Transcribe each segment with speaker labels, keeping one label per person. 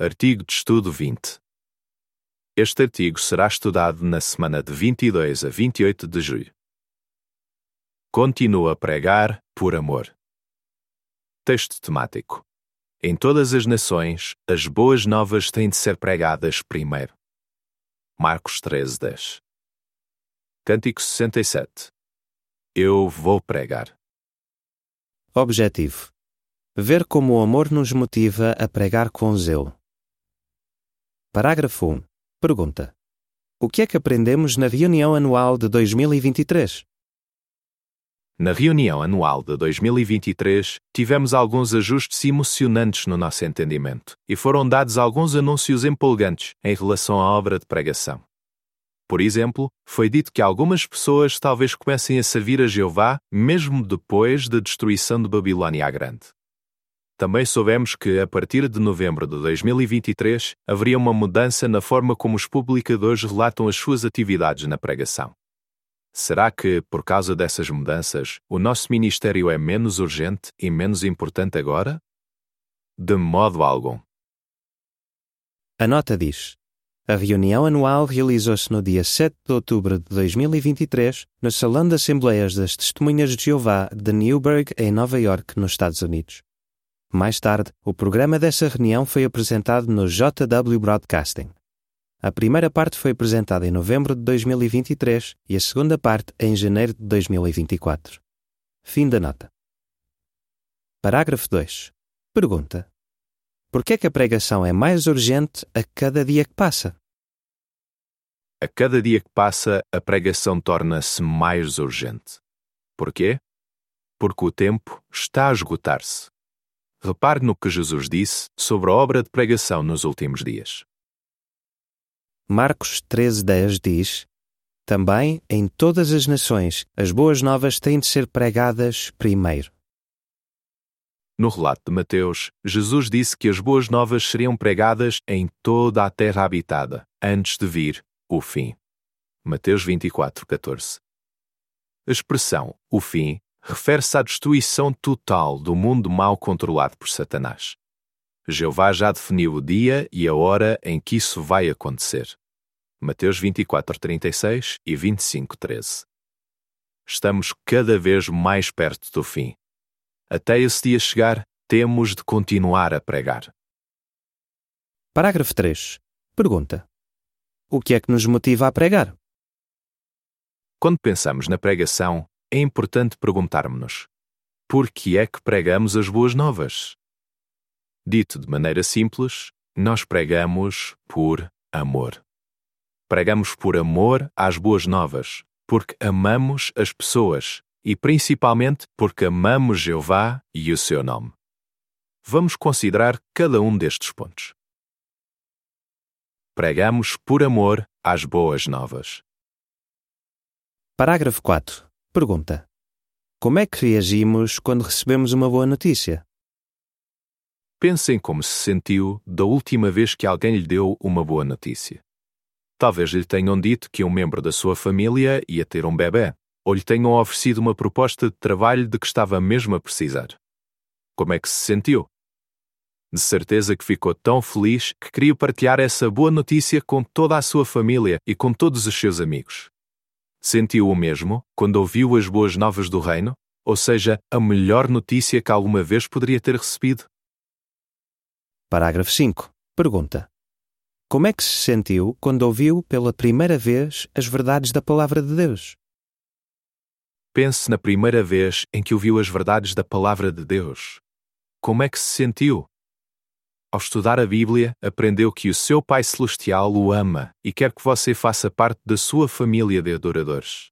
Speaker 1: Artigo de Estudo 20. Este artigo será estudado na semana de 22 a 28 de julho. Continua a pregar por amor. Texto temático. Em todas as nações, as boas novas têm de ser pregadas primeiro. Marcos 13, 10. Cântico 67. Eu vou pregar.
Speaker 2: Objetivo: Ver como o amor nos motiva a pregar com zelo. Parágrafo 1. Pergunta: O que é que aprendemos na reunião anual de 2023?
Speaker 1: Na reunião anual de 2023, tivemos alguns ajustes emocionantes no nosso entendimento e foram dados alguns anúncios empolgantes em relação à obra de pregação. Por exemplo, foi dito que algumas pessoas talvez comecem a servir a Jeová mesmo depois da destruição de Babilônia a Grande. Também soubemos que, a partir de novembro de 2023, haveria uma mudança na forma como os publicadores relatam as suas atividades na pregação. Será que, por causa dessas mudanças, o nosso ministério é menos urgente e menos importante agora? De modo algum.
Speaker 2: A nota diz: A reunião anual realizou-se no dia 7 de outubro de 2023 no Salão de Assembleias das Testemunhas de Jeová de Newburgh, em Nova York, nos Estados Unidos. Mais tarde, o programa dessa reunião foi apresentado no JW Broadcasting. A primeira parte foi apresentada em novembro de 2023 e a segunda parte em janeiro de 2024. Fim da nota. Parágrafo 2. Pergunta: Por que é que a pregação é mais urgente a cada dia que passa?
Speaker 1: A cada dia que passa, a pregação torna-se mais urgente. Porquê? Porque o tempo está a esgotar-se. Repare no que Jesus disse sobre a obra de pregação nos últimos dias.
Speaker 2: Marcos 13:10 diz: Também em todas as nações as boas novas têm de ser pregadas primeiro.
Speaker 1: No relato de Mateus, Jesus disse que as boas novas seriam pregadas em toda a terra habitada, antes de vir o fim. Mateus 24:14. A expressão o fim refere-se à destruição total do mundo mal controlado por Satanás. Jeová já definiu o dia e a hora em que isso vai acontecer. Mateus 24:36 e 25:13. Estamos cada vez mais perto do fim. Até esse dia chegar, temos de continuar a pregar.
Speaker 2: Parágrafo 3. Pergunta: O que é que nos motiva a pregar?
Speaker 1: Quando pensamos na pregação, é importante perguntarmos-nos: por que é que pregamos as boas novas? Dito de maneira simples, nós pregamos por amor. Pregamos por amor às boas novas, porque amamos as pessoas e principalmente porque amamos Jeová e o seu nome. Vamos considerar cada um destes pontos. Pregamos por amor às boas novas.
Speaker 2: Parágrafo 4. Pergunta: Como é que reagimos quando recebemos uma boa notícia?
Speaker 1: Pensem como se sentiu da última vez que alguém lhe deu uma boa notícia. Talvez lhe tenham dito que um membro da sua família ia ter um bebê, ou lhe tenham oferecido uma proposta de trabalho de que estava mesmo a precisar. Como é que se sentiu? De certeza que ficou tão feliz que queria partilhar essa boa notícia com toda a sua família e com todos os seus amigos. Sentiu o mesmo quando ouviu as boas novas do reino, ou seja, a melhor notícia que alguma vez poderia ter recebido?
Speaker 2: Parágrafo 5. Pergunta: Como é que se sentiu quando ouviu pela primeira vez as verdades da palavra de Deus?
Speaker 1: Pense na primeira vez em que ouviu as verdades da palavra de Deus. Como é que se sentiu? Ao estudar a Bíblia, aprendeu que o seu Pai Celestial o ama e quer que você faça parte da sua família de adoradores.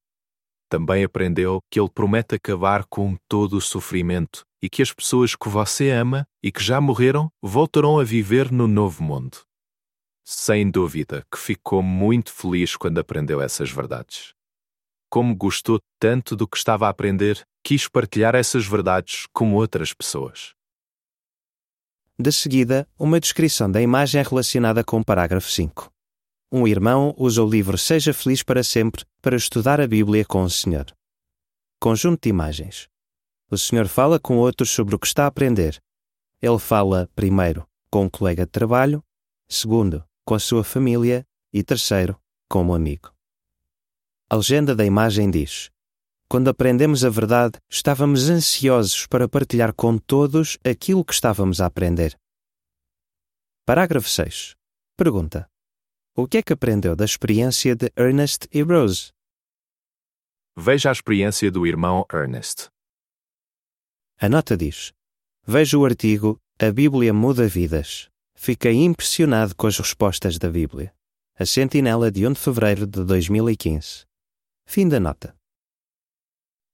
Speaker 1: Também aprendeu que ele promete acabar com todo o sofrimento e que as pessoas que você ama e que já morreram voltarão a viver no novo mundo. Sem dúvida que ficou muito feliz quando aprendeu essas verdades. Como gostou tanto do que estava a aprender, quis partilhar essas verdades com outras pessoas.
Speaker 2: De seguida, uma descrição da imagem relacionada com o parágrafo 5. Um irmão usa o livro Seja Feliz para Sempre para estudar a Bíblia com o Senhor. Conjunto de imagens. O Senhor fala com outros sobre o que está a aprender. Ele fala, primeiro, com um colega de trabalho, segundo, com a sua família e terceiro, como amigo. A legenda da imagem diz: Quando aprendemos a verdade, estávamos ansiosos para partilhar com todos aquilo que estávamos a aprender. Parágrafo 6. Pergunta: O que é que aprendeu da experiência de Ernest e Rose?
Speaker 1: Veja a experiência do irmão Ernest.
Speaker 2: A nota diz: Vejo o artigo A Bíblia Muda Vidas. Fiquei impressionado com as respostas da Bíblia. A Sentinela de 1 de fevereiro de 2015. Fim da nota.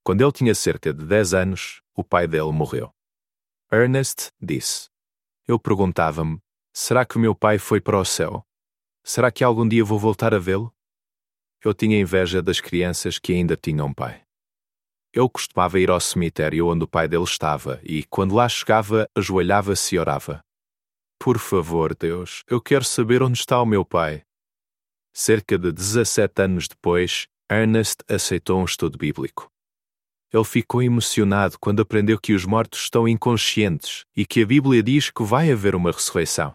Speaker 1: Quando ele tinha cerca de 10 anos, o pai dele morreu. Ernest disse: Eu perguntava-me: será que o meu pai foi para o céu? Será que algum dia vou voltar a vê-lo? Eu tinha inveja das crianças que ainda tinham pai. Eu costumava ir ao cemitério onde o pai dele estava e, quando lá chegava, ajoelhava-se e orava. Por favor, Deus, eu quero saber onde está o meu pai. Cerca de 17 anos depois, Ernest aceitou um estudo bíblico. Ele ficou emocionado quando aprendeu que os mortos estão inconscientes e que a Bíblia diz que vai haver uma ressurreição.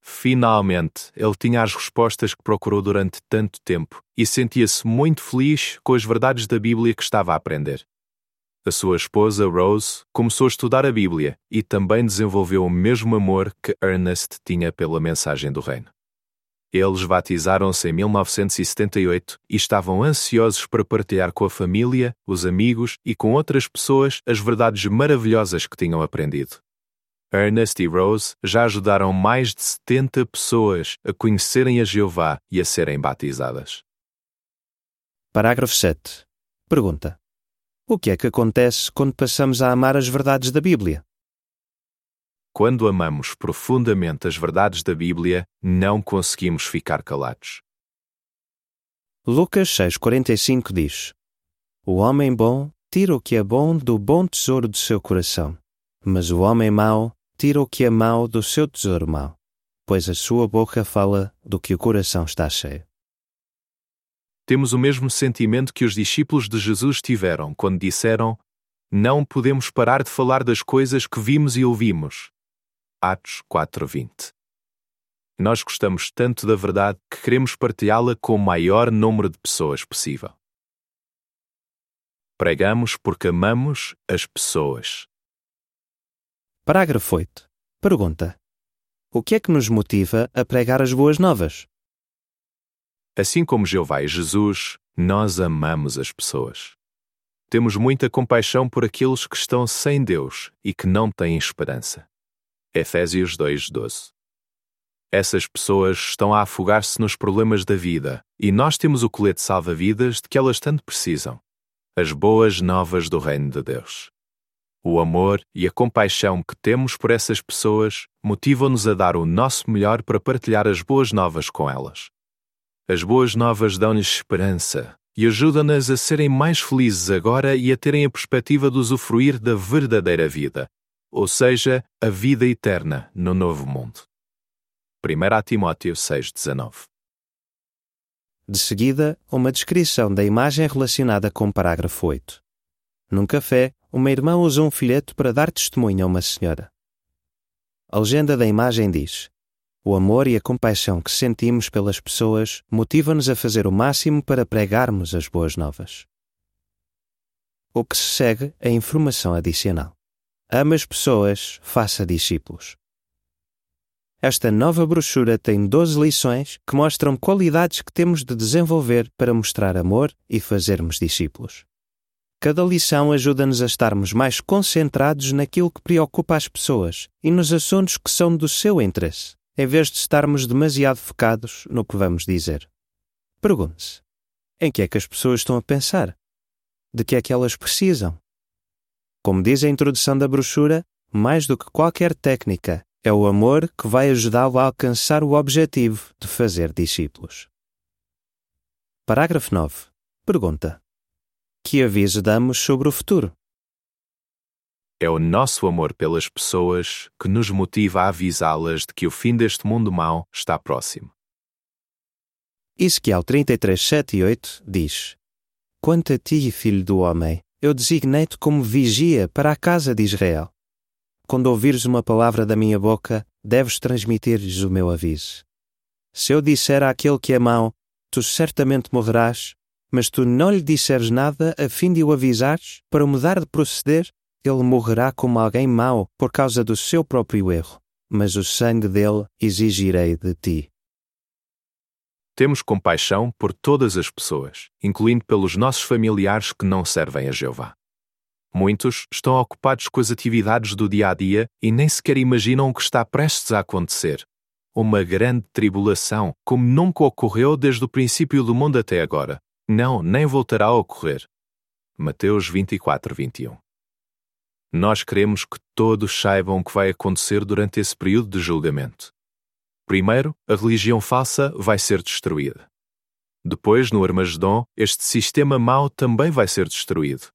Speaker 1: Finalmente, ele tinha as respostas que procurou durante tanto tempo e sentia-se muito feliz com as verdades da Bíblia que estava a aprender. A sua esposa, Rose, começou a estudar a Bíblia e também desenvolveu o mesmo amor que Ernest tinha pela mensagem do Reino. Eles batizaram-se em 1978 e estavam ansiosos para partilhar com a família, os amigos e com outras pessoas as verdades maravilhosas que tinham aprendido. Ernest e Rose já ajudaram mais de 70 pessoas a conhecerem a Jeová e a serem batizadas.
Speaker 2: Parágrafo 7. Pergunta: O que é que acontece quando passamos a amar as verdades da Bíblia?
Speaker 1: Quando amamos profundamente as verdades da Bíblia, não conseguimos ficar calados.
Speaker 2: Lucas 6,45 diz: O homem bom tira o que é bom do bom tesouro do seu coração, mas o homem mau tira o que é mau do seu tesouro mau, pois a sua boca fala do que o coração está cheio.
Speaker 1: Temos o mesmo sentimento que os discípulos de Jesus tiveram quando disseram: Não podemos parar de falar das coisas que vimos e ouvimos. Atos 4:20. Nós gostamos tanto da verdade que queremos partilhá-la com o maior número de pessoas possível. Pregamos porque amamos as pessoas.
Speaker 2: Parágrafo 8. Pergunta: O que é que nos motiva a pregar as boas novas?
Speaker 1: Assim como Jeová e Jesus, nós amamos as pessoas. Temos muita compaixão por aqueles que estão sem Deus e que não têm esperança. Efésios 2:12. Essas pessoas estão a afogar-se nos problemas da vida e nós temos o colete salva-vidas de que elas tanto precisam. As boas novas do reino de Deus. O amor e a compaixão que temos por essas pessoas motivam-nos a dar o nosso melhor para partilhar as boas novas com elas. As boas novas dão-lhes esperança e ajudam-nas a serem mais felizes agora e a terem a perspectiva de usufruir da verdadeira vida, ou seja, a vida eterna no novo mundo. 1 Timóteo 6,19
Speaker 2: De seguida, uma descrição da imagem relacionada com o parágrafo 8. Num café, uma irmã usa um folheto para dar testemunho a uma senhora. A legenda da imagem diz: O amor e a compaixão que sentimos pelas pessoas motivam-nos a fazer o máximo para pregarmos as boas novas. O que se segue é informação adicional. Ama as pessoas, faça discípulos. Esta nova brochura tem 12 lições que mostram qualidades que temos de desenvolver para mostrar amor e fazermos discípulos. Cada lição ajuda-nos a estarmos mais concentrados naquilo que preocupa as pessoas e nos assuntos que são do seu interesse, em vez de estarmos demasiado focados no que vamos dizer. Pergunte-se: em que é que as pessoas estão a pensar? De que é que elas precisam? Como diz a introdução da brochura, mais do que qualquer técnica, é o amor que vai ajudá-lo a alcançar o objetivo de fazer discípulos. Parágrafo 9. Pergunta: Que aviso damos sobre o futuro?
Speaker 1: É o nosso amor pelas pessoas que nos motiva a avisá-las de que o fim deste mundo mau está próximo.
Speaker 2: Ezequiel 33, 7 e 8 diz: Quanto a ti, filho do homem, eu designei-te como vigia para a casa de Israel. Quando ouvires uma palavra da minha boca, deves transmitir-lhes o meu aviso. Se eu disser àquele que é mau, tu certamente morrerás, mas tu não lhe disseres nada a fim de o avisares para mudar de proceder, ele morrerá como alguém mau por causa do seu próprio erro, mas o sangue dele exigirei de ti.
Speaker 1: Temos compaixão por todas as pessoas, incluindo pelos nossos familiares que não servem a Jeová. Muitos estão ocupados com as atividades do dia a dia e nem sequer imaginam o que está prestes a acontecer. Uma grande tribulação, como nunca ocorreu desde o princípio do mundo até agora. Não, nem voltará a ocorrer. Mateus 24, 21. Nós queremos que todos saibam o que vai acontecer durante esse período de julgamento. Primeiro, a religião falsa vai ser destruída. Depois, no Armagedon, este sistema mau também vai ser destruído.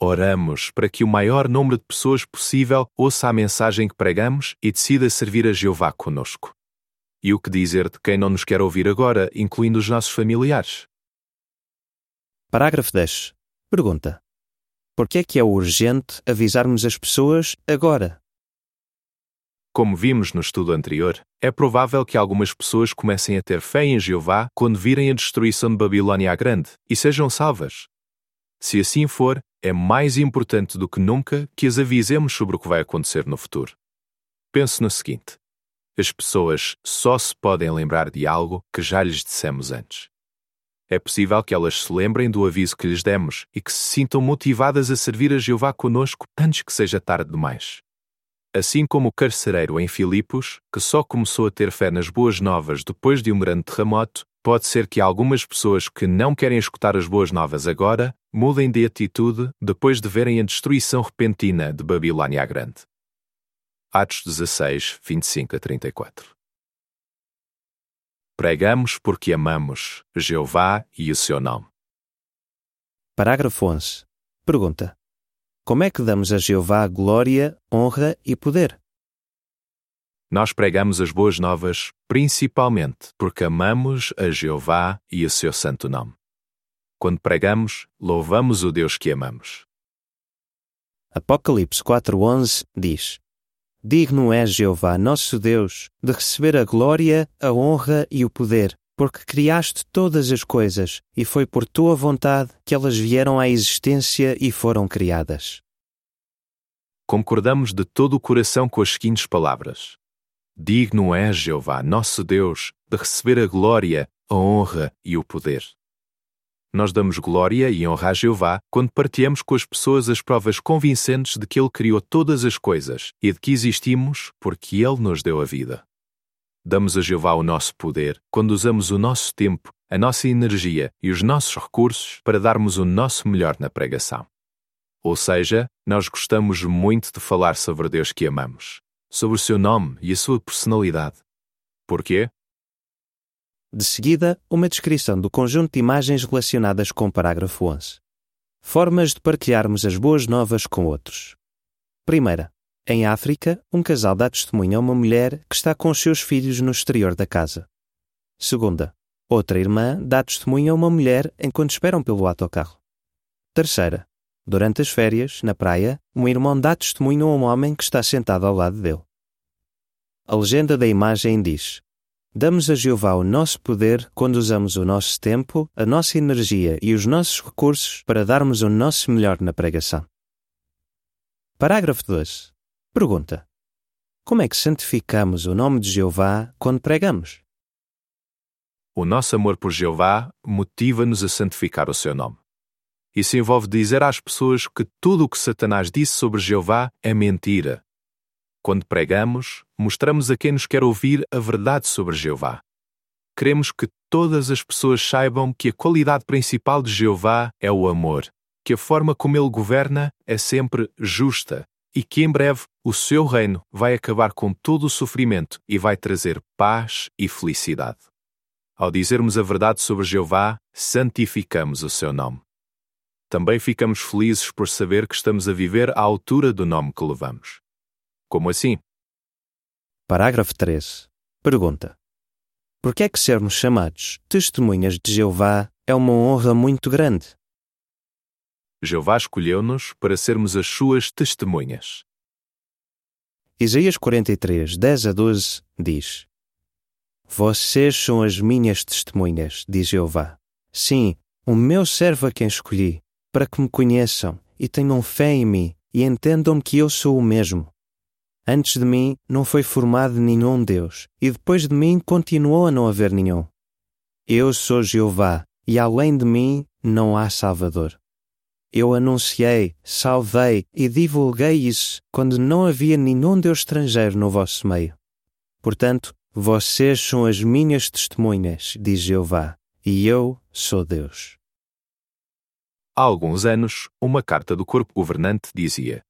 Speaker 1: Oramos para que o maior número de pessoas possível ouça a mensagem que pregamos e decida servir a Jeová conosco. E o que dizer de quem não nos quer ouvir agora, incluindo os nossos familiares?
Speaker 2: Parágrafo 10. Pergunta: Por que é que é urgente avisarmos as pessoas agora?
Speaker 1: Como vimos no estudo anterior, é provável que algumas pessoas comecem a ter fé em Jeová quando virem a destruição de Babilônia Grande e sejam salvas. Se assim for, é mais importante do que nunca que as avisemos sobre o que vai acontecer no futuro. Pense no seguinte: as pessoas só se podem lembrar de algo que já lhes dissemos antes. É possível que elas se lembrem do aviso que lhes demos e que se sintam motivadas a servir a Jeová conosco antes que seja tarde demais. Assim como o carcereiro em Filipos, que só começou a ter fé nas boas novas depois de um grande terremoto, pode ser que algumas pessoas que não querem escutar as boas novas agora mudem de atitude depois de verem a destruição repentina de Babilônia Grande. Atos 16, 25 a 34 Pregamos porque amamos Jeová e o seu nome.
Speaker 2: Parágrafo 11. Pergunta: como é que damos a Jeová glória, honra e poder?
Speaker 1: Nós pregamos as boas novas principalmente porque amamos a Jeová e o seu santo nome. Quando pregamos, louvamos o Deus que amamos.
Speaker 2: Apocalipse 4:11 diz: Digno é Jeová, nosso Deus, de receber a glória, a honra e o poder, porque criaste todas as coisas, e foi por tua vontade que elas vieram à existência e foram criadas.
Speaker 1: Concordamos de todo o coração com as seguintes palavras: Digno é Jeová, nosso Deus, de receber a glória, a honra e o poder. Nós damos glória e honra a Jeová quando partilhamos com as pessoas as provas convincentes de que Ele criou todas as coisas e de que existimos porque Ele nos deu a vida. Damos a Jeová o nosso poder quando usamos o nosso tempo, a nossa energia e os nossos recursos para darmos o nosso melhor na pregação. Ou seja, nós gostamos muito de falar sobre Deus que amamos, sobre o seu nome e a sua personalidade. Porquê?
Speaker 2: De seguida, uma descrição do conjunto de imagens relacionadas com o parágrafo 11. Formas de partilharmos as boas novas com outros. Primeira, em África, um casal dá testemunho a uma mulher que está com os seus filhos no exterior da casa. Segunda, outra irmã dá testemunho a uma mulher enquanto esperam pelo autocarro. Terceira, durante as férias, na praia, um irmão dá testemunho a um homem que está sentado ao lado dele. A legenda da imagem diz: Damos a Jeová o nosso poder quando usamos o nosso tempo, a nossa energia e os nossos recursos para darmos o nosso melhor na pregação. Parágrafo 2. Pergunta: Como é que santificamos o nome de Jeová quando pregamos?
Speaker 1: O nosso amor por Jeová motiva-nos a santificar o seu nome. Isso envolve dizer às pessoas que tudo o que Satanás disse sobre Jeová é mentira. Quando pregamos, mostramos a quem nos quer ouvir a verdade sobre Jeová. Queremos que todas as pessoas saibam que a qualidade principal de Jeová é o amor, que a forma como ele governa é sempre justa e que em breve o seu reino vai acabar com todo o sofrimento e vai trazer paz e felicidade. Ao dizermos a verdade sobre Jeová, santificamos o seu nome. Também ficamos felizes por saber que estamos a viver à altura do nome que levamos. Como assim?
Speaker 2: Parágrafo 13. Pergunta: Por que é que sermos chamados testemunhas de Jeová é uma honra muito grande?
Speaker 1: Jeová escolheu-nos para sermos as suas testemunhas.
Speaker 2: Isaías 43, 10 a 12 diz: Vocês são as minhas testemunhas, diz Jeová. Sim, o meu servo a quem escolhi, para que me conheçam e tenham fé em mim e entendam que eu sou o mesmo. Antes de mim não foi formado nenhum Deus, e depois de mim continuou a não haver nenhum. Eu sou Jeová, e além de mim não há Salvador. Eu anunciei, salvei e divulguei isso quando não havia nenhum Deus estrangeiro no vosso meio. Portanto, vocês são as minhas testemunhas, diz Jeová, e eu sou Deus.
Speaker 1: Há alguns anos, uma carta do corpo governante dizia: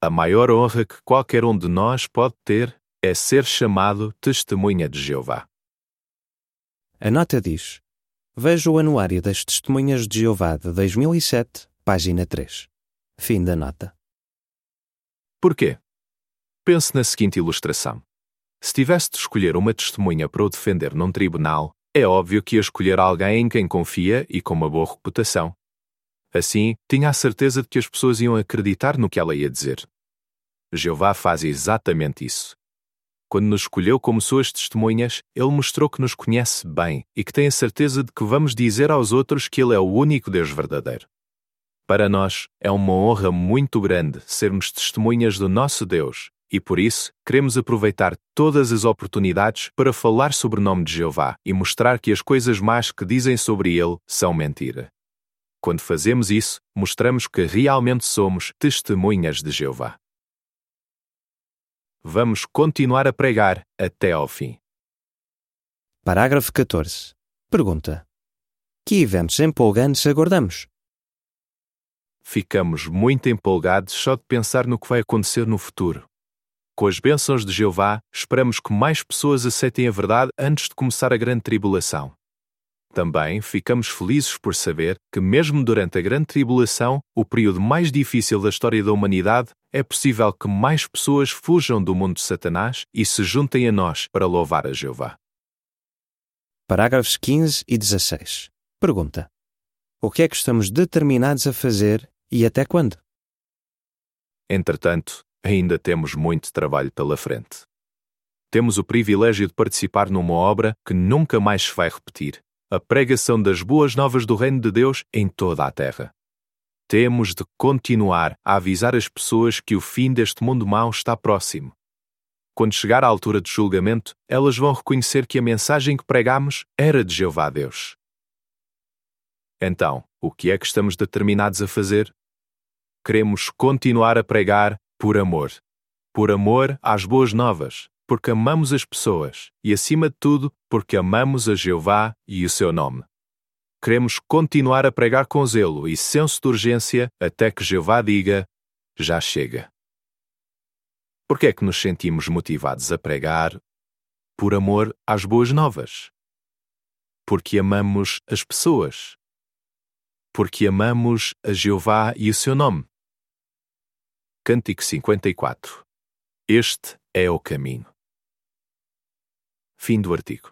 Speaker 1: A maior honra que qualquer um de nós pode ter é ser chamado testemunha de Jeová.
Speaker 2: A nota diz: Veja o Anuário das Testemunhas de Jeová de 2007, página 3. Fim da nota.
Speaker 1: Porquê? Pense na seguinte ilustração. Se tivesse de escolher uma testemunha para o defender num tribunal, é óbvio que ia escolher alguém em quem confia e com uma boa reputação. Assim, tinha a certeza de que as pessoas iam acreditar no que ela ia dizer. Jeová faz exatamente isso. Quando nos escolheu como suas testemunhas, ele mostrou que nos conhece bem e que tem a certeza de que vamos dizer aos outros que ele é o único Deus verdadeiro. Para nós, é uma honra muito grande sermos testemunhas do nosso Deus e por isso queremos aproveitar todas as oportunidades para falar sobre o nome de Jeová e mostrar que as coisas más que dizem sobre ele são mentira. Quando fazemos isso, mostramos que realmente somos testemunhas de Jeová. Vamos continuar a pregar até ao fim.
Speaker 2: Parágrafo 14. Pergunta: Que eventos empolgantes aguardamos?
Speaker 1: Ficamos muito empolgados só de pensar no que vai acontecer no futuro. Com as bênçãos de Jeová, esperamos que mais pessoas aceitem a verdade antes de começar a grande tribulação. Também ficamos felizes por saber que, mesmo durante a Grande Tribulação, o período mais difícil da história da humanidade, é possível que mais pessoas fujam do mundo de Satanás e se juntem a nós para louvar a Jeová.
Speaker 2: Parágrafos 15 e 16. Pergunta: O que é que estamos determinados a fazer e até quando?
Speaker 1: Entretanto, ainda temos muito trabalho pela frente. Temos o privilégio de participar numa obra que nunca mais se vai repetir a pregação das boas novas do Reino de Deus em toda a terra. Temos de continuar a avisar as pessoas que o fim deste mundo mau está próximo. Quando chegar à altura de julgamento, elas vão reconhecer que a mensagem que pregamos era de Jeová Deus. Então, o que é que estamos determinados a fazer? Queremos continuar a pregar por amor. Por amor às boas novas, porque amamos as pessoas e, acima de tudo, porque amamos a Jeová e o seu nome. Queremos continuar a pregar com zelo e senso de urgência até que Jeová diga: já chega. Por que é que nos sentimos motivados a pregar? Por amor às boas novas. Porque amamos as pessoas. Porque amamos a Jeová e o seu nome. Cântico 54 Este é o caminho. Fim do artigo.